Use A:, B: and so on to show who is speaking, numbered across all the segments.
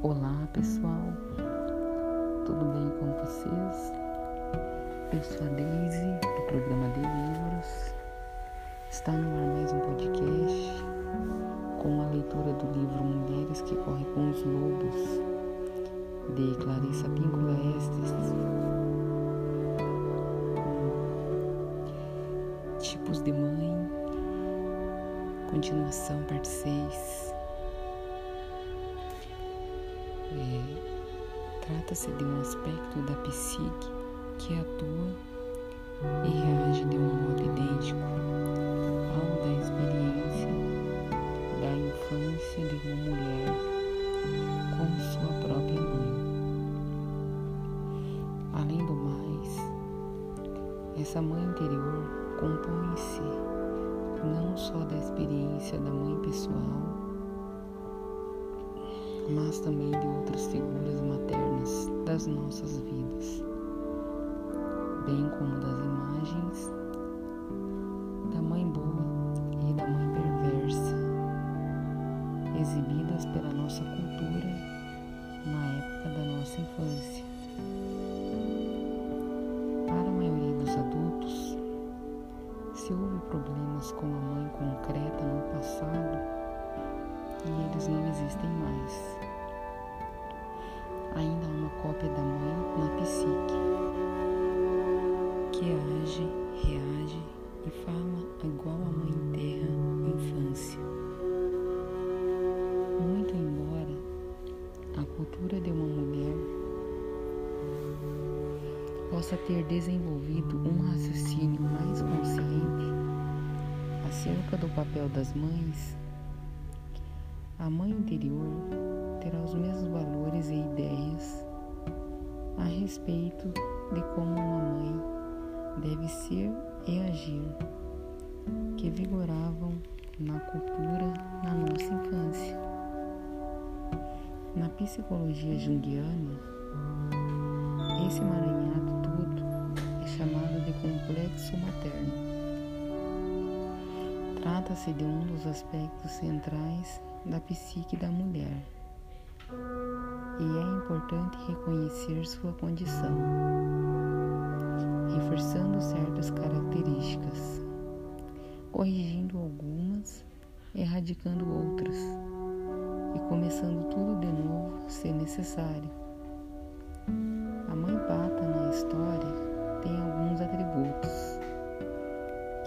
A: Olá pessoal, tudo bem com vocês? Eu sou a Daisy do programa de livros. Está no ar mais um podcast com a leitura do livro Mulheres que Correm com os Lobos, de Clarissa Píncula Estes. Tipos de mãe, continuação, parte 6. É, Trata-se de um aspecto da psique que atua e reage de um modo idêntico ao da experiência da infância de uma mulher com sua própria mãe. Além do mais, essa mãe interior compõe-se não só da experiência da mãe pessoal, mas também de outras figuras maternas das nossas vidas, bem como das imagens da mãe boa e da mãe perversa, exibidas pela nossa cultura na época da nossa infância. Para a maioria dos adultos, se houve problemas com a mãe concreta no passado, e eles não existem mais. Ainda há uma cópia da mãe na psique, que age, reage e fala igual a mãe terra infância. Muito embora a cultura de uma mulher possa ter desenvolvido um raciocínio mais consciente acerca do papel das mães, a mãe interior terá os mesmos valores e ideias a respeito de como uma mãe deve ser e agir que vigoravam na cultura na nossa infância. Na psicologia junguiana, esse emaranhado todo é chamado de complexo materno. Trata-se de um dos aspectos centrais da psique da mulher. E é importante reconhecer sua condição, reforçando certas características, corrigindo algumas, erradicando outras e começando tudo de novo se necessário. A mãe pata na história tem alguns atributos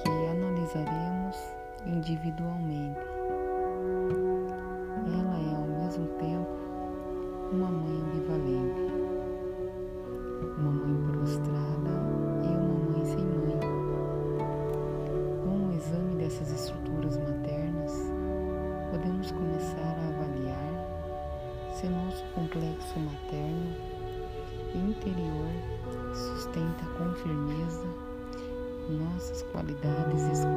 A: que analisaremos individualmente. Nossas qualidades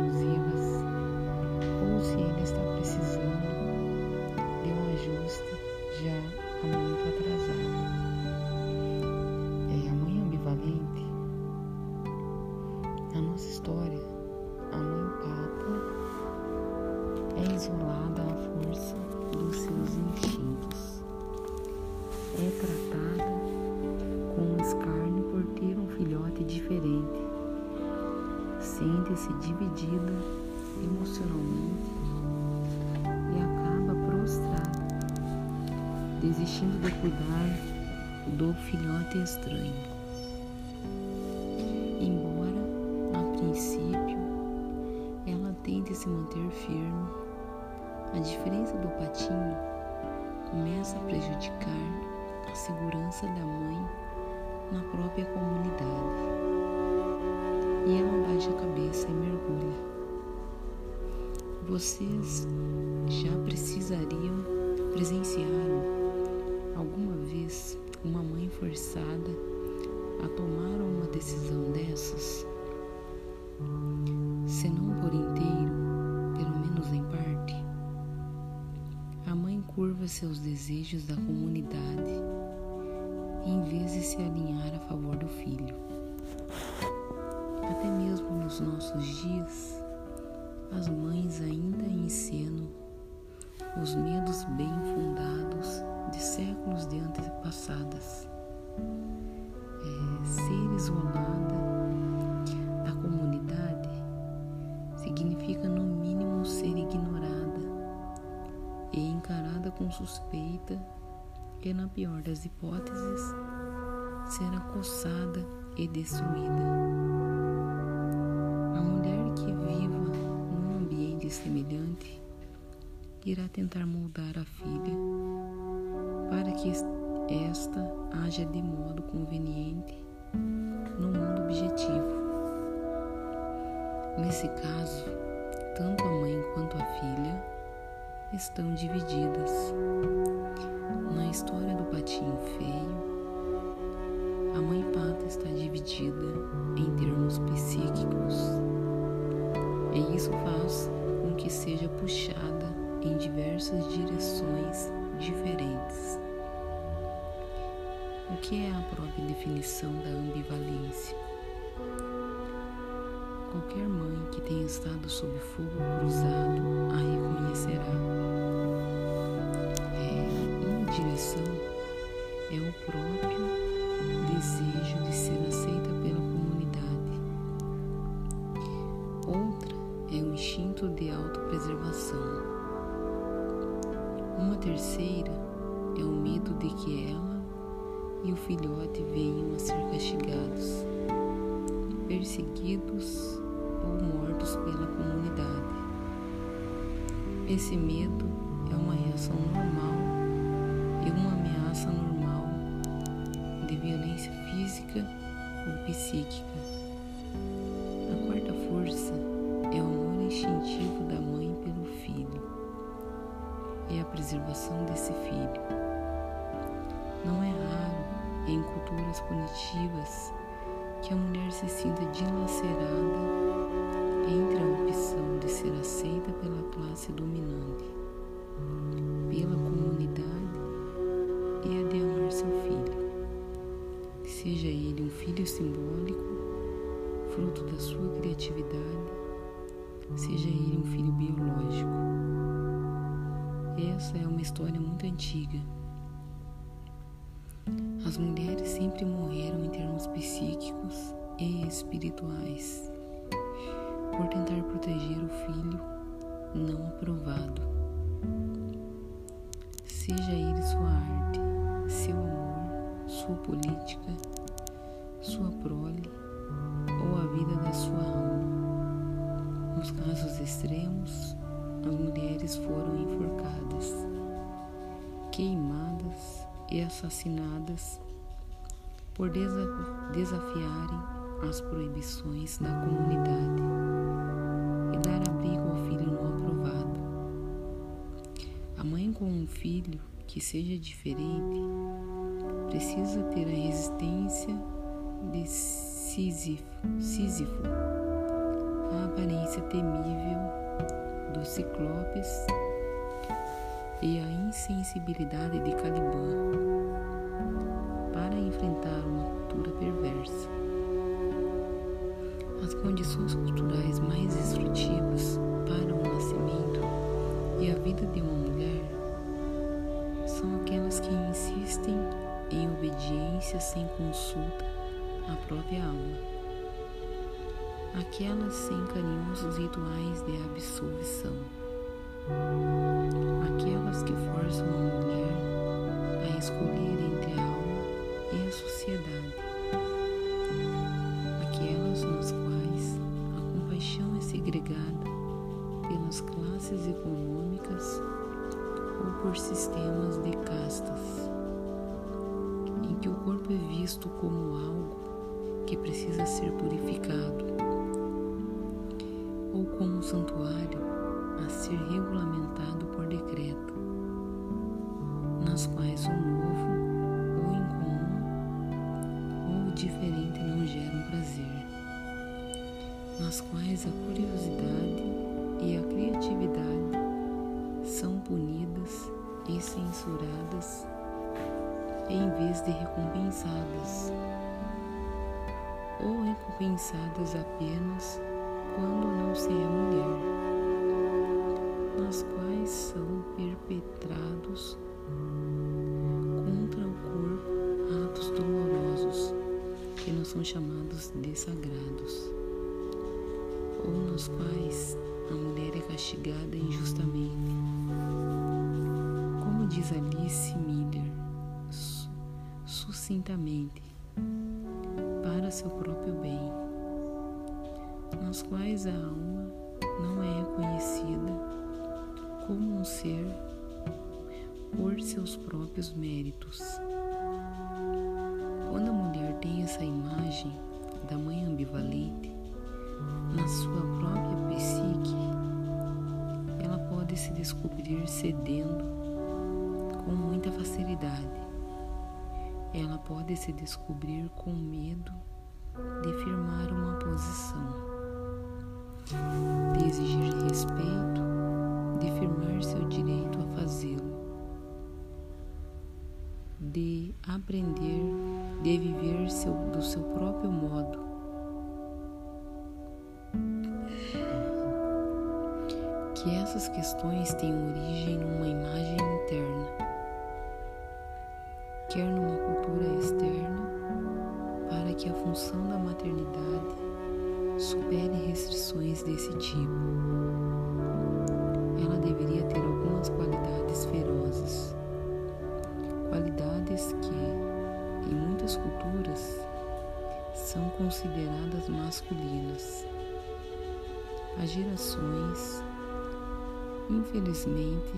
A: Sente-se dividida emocionalmente e acaba prostrada, desistindo de cuidar do filhote estranho. Embora, a princípio, ela tente se manter firme, a diferença do patinho começa a prejudicar a segurança da mãe na própria comunidade. E ela baixa a cabeça. Vocês já precisariam, presenciaram alguma vez uma mãe forçada a tomar uma decisão dessas? Se não por inteiro, pelo menos em parte. A mãe curva seus desejos da comunidade em vez de se alinhar a favor do filho. Até mesmo nos nossos dias, as mães ainda encenam os medos bem fundados de séculos de antepassadas. É, ser isolada da comunidade significa, no mínimo, ser ignorada e encarada com suspeita e, na pior das hipóteses, ser acossada e destruída. Irá tentar moldar a filha para que esta haja de modo conveniente no mundo objetivo. Nesse caso, tanto a mãe quanto a filha estão divididas. Na história do patinho feio, a mãe pata está dividida em termos psíquicos, e isso faz com que seja puxada em diversas direções diferentes. O que é a própria definição da ambivalência? Qualquer mãe que tenha estado sob fogo cruzado a reconhecerá. É, uma direção é o próprio desejo de ser aceita pela comunidade. Outra é o instinto de autopreservação. Uma terceira é o medo de que ela e o filhote venham a ser castigados, perseguidos ou mortos pela comunidade. Esse medo é uma reação normal e uma ameaça normal de violência física ou psíquica. Preservação desse filho. Não é raro em culturas punitivas que a mulher se sinta dilacerada entre a opção de ser aceita pela classe dominante, pela comunidade e a de amar seu filho, seja ele um filho simbólico, fruto da sua criatividade, seja ele um filho biológico. Essa é uma história muito antiga. As mulheres sempre morreram em termos psíquicos e espirituais por tentar proteger o filho não aprovado. Seja ele sua arte, seu amor, sua política, sua prole ou a vida da sua alma. Nos casos extremos, as mulheres foram enforcadas, queimadas e assassinadas por desafiarem as proibições da comunidade e dar abrigo ao filho não aprovado. A mãe com um filho que seja diferente precisa ter a resistência de Sísifo, Sísifo a aparência temível dos ciclopes e a insensibilidade de Caliban para enfrentar uma cultura perversa. As condições culturais mais destrutivas para o nascimento e a vida de uma mulher são aquelas que insistem em obediência sem consulta à própria alma, aquelas sem carinhosos rituais de absolvição, aquelas que forçam a mulher a escolher entre a alma e a sociedade, aquelas nas quais a compaixão é segregada pelas classes econômicas ou por sistemas de castas, em que o corpo é visto como algo que precisa ser purificado, ou como santuário a ser regulamentado por decreto, nas quais o novo, o incomum ou o diferente não geram prazer, nas quais a curiosidade e a criatividade são punidas e censuradas em vez de recompensadas, ou recompensadas apenas quando não se é mulher, nas quais são perpetrados contra o corpo atos dolorosos que não são chamados de sagrados, ou nos quais a mulher é castigada injustamente. Como diz Alice Miller, sucintamente, para seu próprio bem nos quais a alma não é reconhecida como um ser por seus próprios méritos. Quando a mulher tem essa imagem da mãe ambivalente na sua própria psique, ela pode se descobrir cedendo com muita facilidade. Ela pode se descobrir com medo de firmar uma posição, exigir respeito, de firmar seu direito a fazê-lo de aprender, de viver seu, do seu próprio modo. Que essas questões têm origem numa imagem interna, quer numa cultura externa, para que a função da maternidade supere restrições desse tipo. Ela deveria ter algumas qualidades ferozes qualidades que, em muitas culturas, são consideradas masculinas. Há gerações, infelizmente,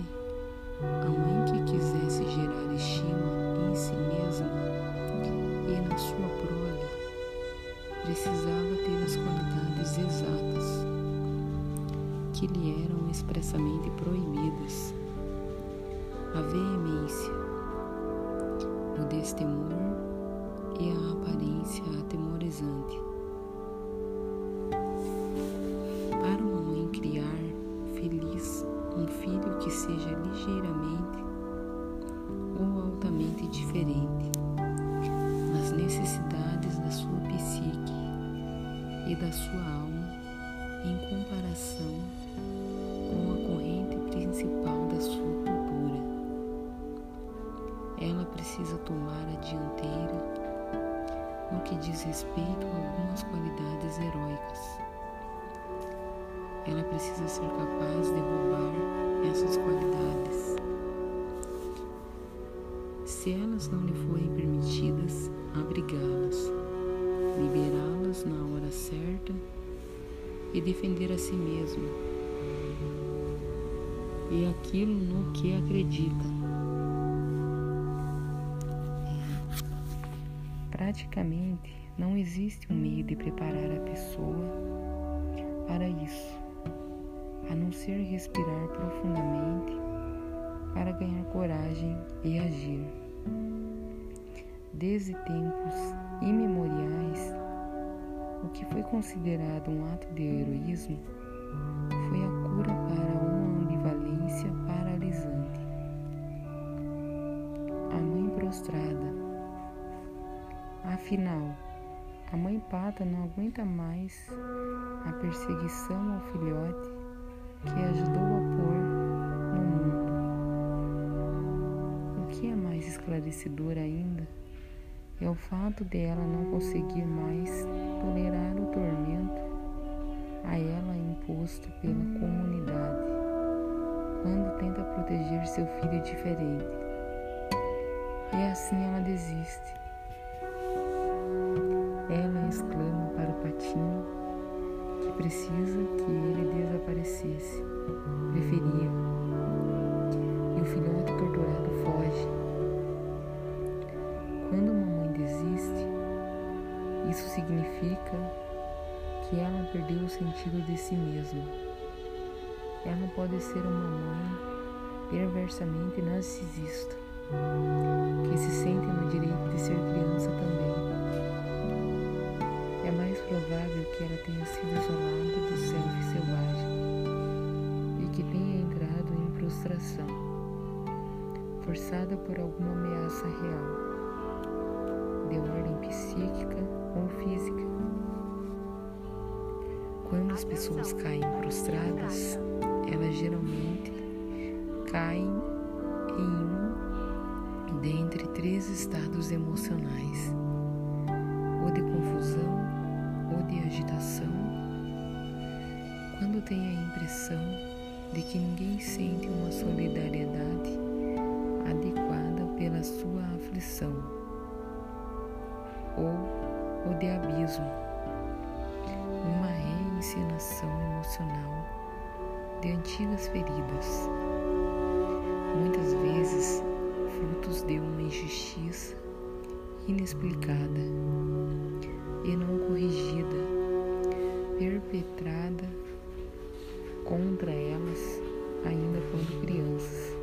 A: a mãe que quisesse gerar estima em si mesma e na sua prole precisava que lhe eram expressamente proibidas. A veemência, o destemor e a aparência atemorizante. Para uma mãe criar feliz um filho que seja ligeiramente ou altamente diferente nas necessidades da sua psique e da sua alma em comparação com a corrente principal da sua ela precisa tomar a dianteira no que diz respeito a algumas qualidades heróicas. Ela precisa ser capaz de roubar essas qualidades. Se elas não lhe forem permitidas, abrigá-las, liberá-las na hora certa e defender a si mesmo e aquilo no que acredita. Praticamente não existe um meio de preparar a pessoa para isso, a não ser respirar profundamente para ganhar coragem e agir. Desde tempos o que foi considerado um ato de heroísmo foi a cura para uma ambivalência paralisante. A mãe prostrada Afinal, a mãe pata não aguenta mais a perseguição ao filhote que ajudou a pôr no mundo. O que é mais esclarecedor ainda é o fato de ela não conseguir mais tolerar o tormento a ela imposto pela comunidade quando tenta proteger seu filho diferente. E assim ela desiste ela exclama para o patinho que precisa que ele desaparecesse. Preferia. E o filhote torturado foge. Quando isso significa que ela perdeu o sentido de si mesma. Ela pode ser uma mãe perversamente narcisista, que se sente no direito de ser criança também é mais provável que ela tenha sido isolada do self selvagem e que tenha entrado em prostração, forçada por alguma ameaça real, as pessoas caem prostradas, elas geralmente caem em um dentre três estados emocionais de confusão ou de agitação, quando tem a impressão de que ninguém sente uma solidariedade adequada pela sua aflição, ou o de abismo, encenação emocional de antigas feridas, muitas vezes frutos de uma injustiça inexplicada e não corrigida, perpetrada contra elas ainda quando crianças.